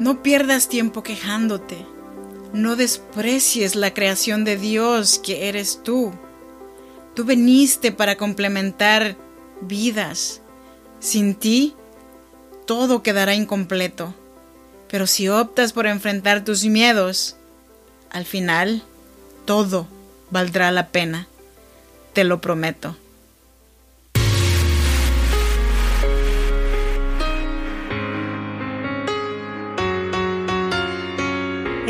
No pierdas tiempo quejándote. No desprecies la creación de Dios que eres tú. Tú veniste para complementar vidas. Sin ti, todo quedará incompleto. Pero si optas por enfrentar tus miedos, al final, todo valdrá la pena. Te lo prometo.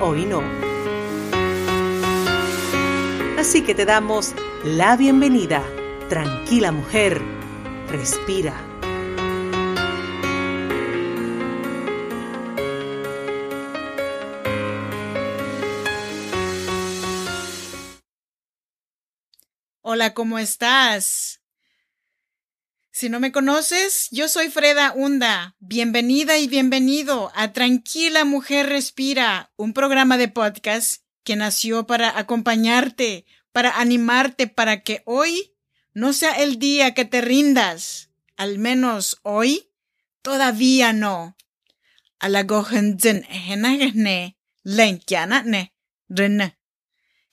hoy no. Así que te damos la bienvenida. Tranquila mujer, respira. Hola, ¿cómo estás? Si no me conoces, yo soy Freda Hunda. Bienvenida y bienvenido a Tranquila Mujer Respira, un programa de podcast que nació para acompañarte, para animarte, para que hoy no sea el día que te rindas. Al menos hoy, todavía no.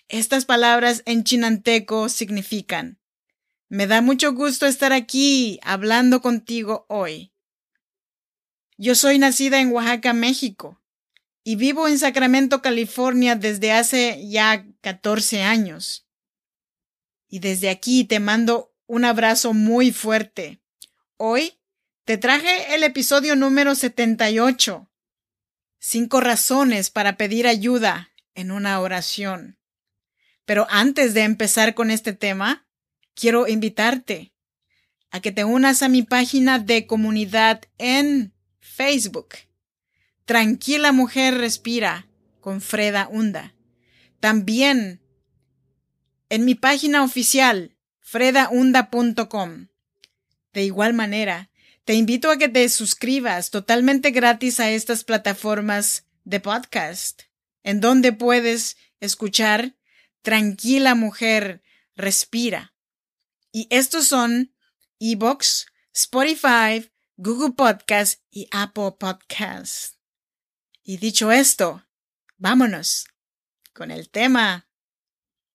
Estas palabras en chinanteco significan me da mucho gusto estar aquí hablando contigo hoy. Yo soy nacida en Oaxaca, México, y vivo en Sacramento, California desde hace ya 14 años. Y desde aquí te mando un abrazo muy fuerte. Hoy te traje el episodio número 78. Cinco razones para pedir ayuda en una oración. Pero antes de empezar con este tema, quiero invitarte a que te unas a mi página de comunidad en Facebook. Tranquila Mujer Respira con Freda Hunda. También en mi página oficial, fredaunda.com. De igual manera, te invito a que te suscribas totalmente gratis a estas plataformas de podcast, en donde puedes escuchar Tranquila Mujer Respira. Y estos son Ebox, Spotify, Google Podcast y Apple Podcast. Y dicho esto, vámonos con el tema.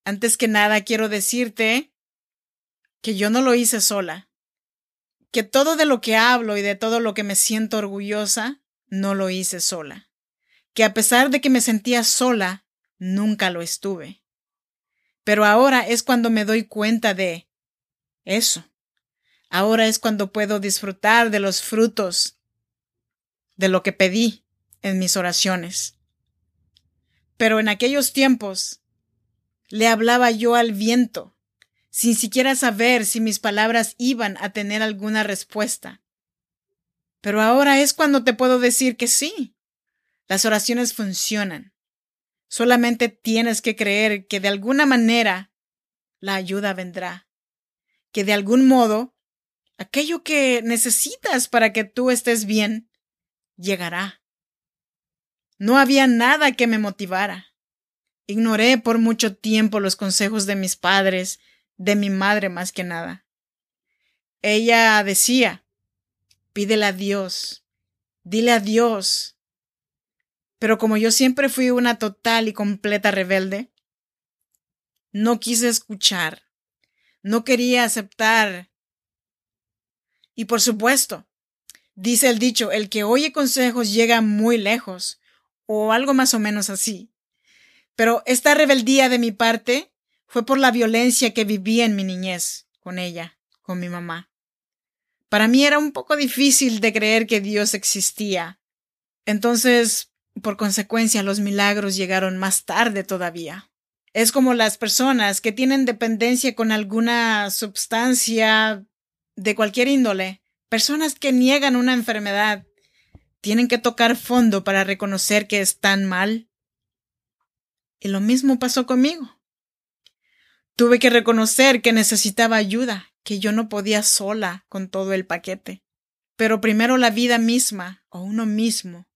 Antes que nada quiero decirte que yo no lo hice sola. Que todo de lo que hablo y de todo lo que me siento orgullosa, no lo hice sola. Que a pesar de que me sentía sola, nunca lo estuve. Pero ahora es cuando me doy cuenta de eso. Ahora es cuando puedo disfrutar de los frutos de lo que pedí en mis oraciones. Pero en aquellos tiempos le hablaba yo al viento, sin siquiera saber si mis palabras iban a tener alguna respuesta. Pero ahora es cuando te puedo decir que sí, las oraciones funcionan. Solamente tienes que creer que de alguna manera la ayuda vendrá que de algún modo aquello que necesitas para que tú estés bien llegará. No había nada que me motivara. Ignoré por mucho tiempo los consejos de mis padres, de mi madre más que nada. Ella decía, pídele a Dios, dile a Dios. Pero como yo siempre fui una total y completa rebelde, no quise escuchar no quería aceptar. Y por supuesto, dice el dicho, el que oye consejos llega muy lejos, o algo más o menos así. Pero esta rebeldía de mi parte fue por la violencia que viví en mi niñez con ella, con mi mamá. Para mí era un poco difícil de creer que Dios existía. Entonces, por consecuencia, los milagros llegaron más tarde todavía. Es como las personas que tienen dependencia con alguna sustancia de cualquier índole, personas que niegan una enfermedad, tienen que tocar fondo para reconocer que están mal. Y lo mismo pasó conmigo. Tuve que reconocer que necesitaba ayuda, que yo no podía sola con todo el paquete. Pero primero la vida misma, o uno mismo.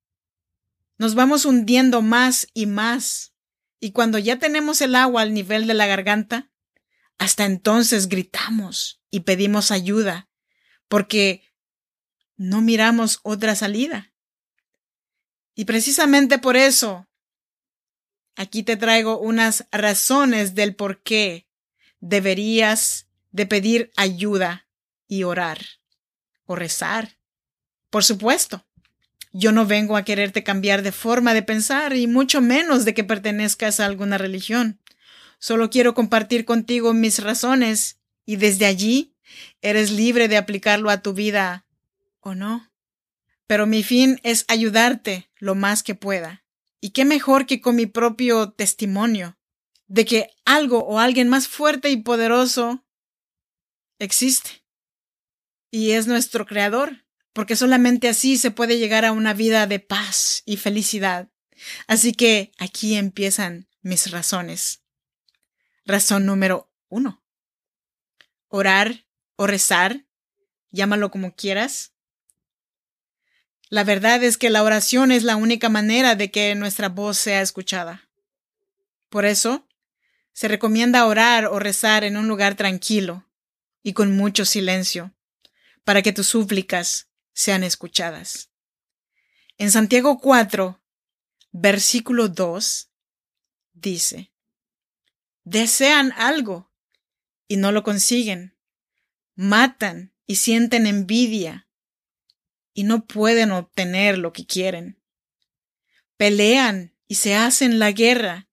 Nos vamos hundiendo más y más, y cuando ya tenemos el agua al nivel de la garganta, hasta entonces gritamos y pedimos ayuda, porque no miramos otra salida. Y precisamente por eso, aquí te traigo unas razones del por qué deberías de pedir ayuda y orar o rezar. Por supuesto, yo no vengo a quererte cambiar de forma de pensar y mucho menos de que pertenezcas a alguna religión. Solo quiero compartir contigo mis razones y desde allí eres libre de aplicarlo a tu vida o no. Pero mi fin es ayudarte lo más que pueda. Y qué mejor que con mi propio testimonio de que algo o alguien más fuerte y poderoso existe. Y es nuestro creador, porque solamente así se puede llegar a una vida de paz y felicidad. Así que aquí empiezan mis razones. Razón número uno. Orar o rezar, llámalo como quieras. La verdad es que la oración es la única manera de que nuestra voz sea escuchada. Por eso, se recomienda orar o rezar en un lugar tranquilo y con mucho silencio, para que tus súplicas sean escuchadas. En Santiago 4, versículo 2, dice, desean algo y no lo consiguen, matan y sienten envidia y no pueden obtener lo que quieren. Pelean y se hacen la guerra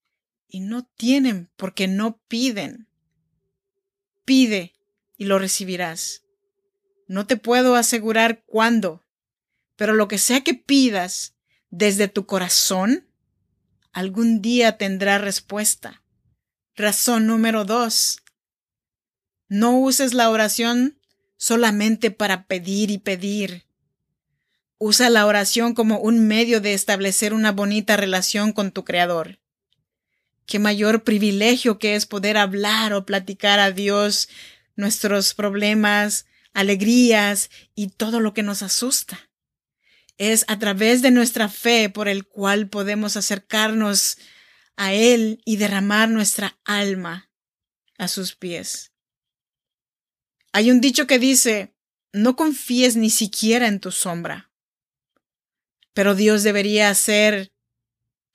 y no tienen porque no piden. Pide y lo recibirás. No te puedo asegurar cuándo, pero lo que sea que pidas desde tu corazón, algún día tendrá respuesta. Razón número dos. No uses la oración solamente para pedir y pedir. Usa la oración como un medio de establecer una bonita relación con tu Creador. Qué mayor privilegio que es poder hablar o platicar a Dios nuestros problemas, alegrías y todo lo que nos asusta. Es a través de nuestra fe por el cual podemos acercarnos a Él y derramar nuestra alma a sus pies. Hay un dicho que dice, no confíes ni siquiera en tu sombra. Pero Dios debería ser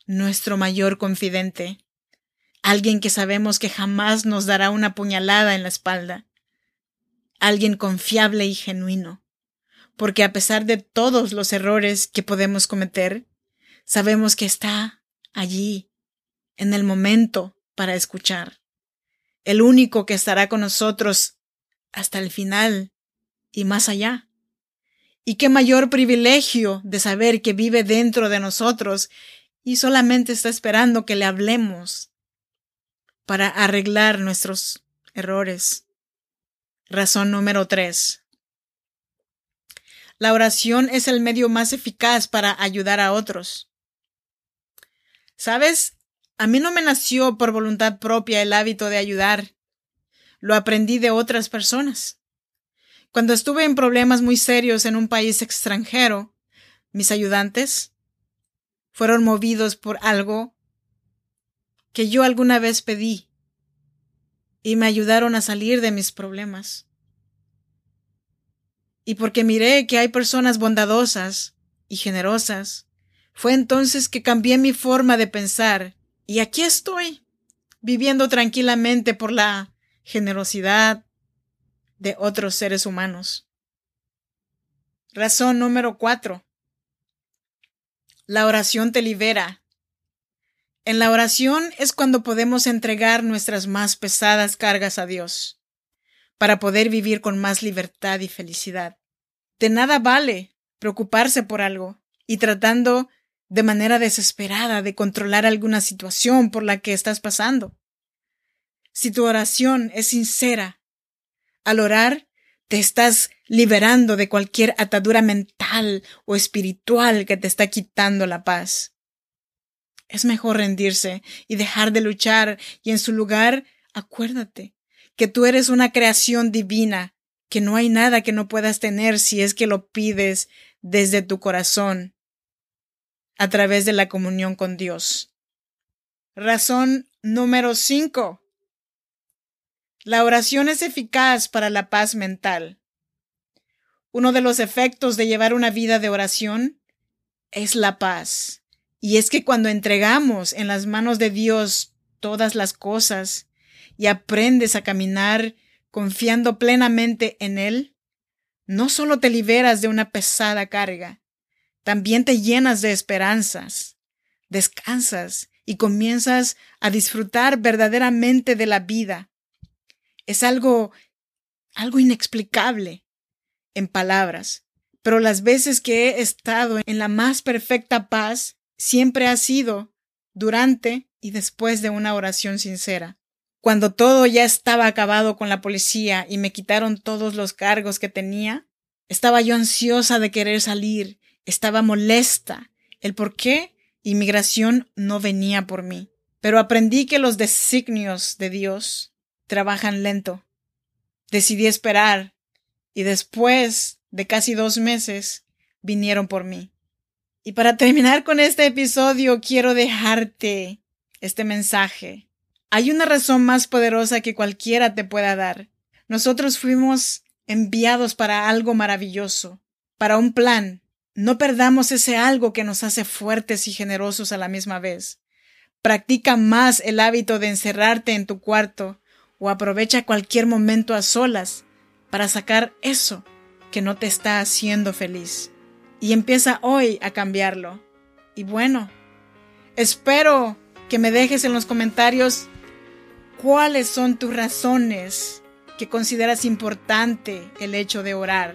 nuestro mayor confidente, alguien que sabemos que jamás nos dará una puñalada en la espalda, alguien confiable y genuino, porque a pesar de todos los errores que podemos cometer, sabemos que está allí en el momento para escuchar. El único que estará con nosotros hasta el final y más allá. Y qué mayor privilegio de saber que vive dentro de nosotros y solamente está esperando que le hablemos para arreglar nuestros errores. Razón número tres. La oración es el medio más eficaz para ayudar a otros. ¿Sabes? A mí no me nació por voluntad propia el hábito de ayudar. Lo aprendí de otras personas. Cuando estuve en problemas muy serios en un país extranjero, mis ayudantes fueron movidos por algo que yo alguna vez pedí y me ayudaron a salir de mis problemas. Y porque miré que hay personas bondadosas y generosas, fue entonces que cambié mi forma de pensar y aquí estoy, viviendo tranquilamente por la generosidad de otros seres humanos. Razón número cuatro. La oración te libera. En la oración es cuando podemos entregar nuestras más pesadas cargas a Dios, para poder vivir con más libertad y felicidad. De nada vale preocuparse por algo y tratando de manera desesperada de controlar alguna situación por la que estás pasando. Si tu oración es sincera, al orar te estás liberando de cualquier atadura mental o espiritual que te está quitando la paz. Es mejor rendirse y dejar de luchar y en su lugar acuérdate que tú eres una creación divina, que no hay nada que no puedas tener si es que lo pides desde tu corazón a través de la comunión con Dios. Razón número 5. La oración es eficaz para la paz mental. Uno de los efectos de llevar una vida de oración es la paz. Y es que cuando entregamos en las manos de Dios todas las cosas y aprendes a caminar confiando plenamente en Él, no solo te liberas de una pesada carga, también te llenas de esperanzas, descansas y comienzas a disfrutar verdaderamente de la vida. Es algo, algo inexplicable en palabras, pero las veces que he estado en la más perfecta paz siempre ha sido durante y después de una oración sincera. Cuando todo ya estaba acabado con la policía y me quitaron todos los cargos que tenía, estaba yo ansiosa de querer salir, estaba molesta. El por qué inmigración no venía por mí. Pero aprendí que los designios de Dios trabajan lento. Decidí esperar y después de casi dos meses vinieron por mí. Y para terminar con este episodio, quiero dejarte este mensaje. Hay una razón más poderosa que cualquiera te pueda dar. Nosotros fuimos enviados para algo maravilloso, para un plan. No perdamos ese algo que nos hace fuertes y generosos a la misma vez. Practica más el hábito de encerrarte en tu cuarto o aprovecha cualquier momento a solas para sacar eso que no te está haciendo feliz y empieza hoy a cambiarlo. Y bueno, espero que me dejes en los comentarios cuáles son tus razones que consideras importante el hecho de orar.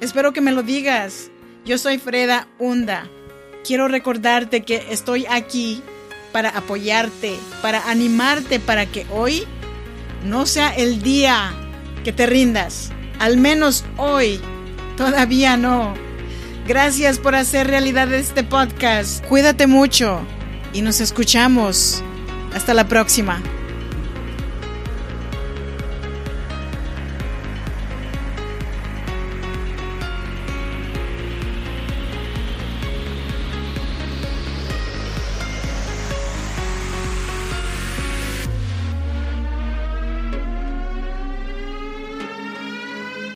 Espero que me lo digas. Yo soy Freda Hunda. Quiero recordarte que estoy aquí para apoyarte, para animarte para que hoy no sea el día que te rindas. Al menos hoy todavía no. Gracias por hacer realidad este podcast. Cuídate mucho y nos escuchamos. Hasta la próxima.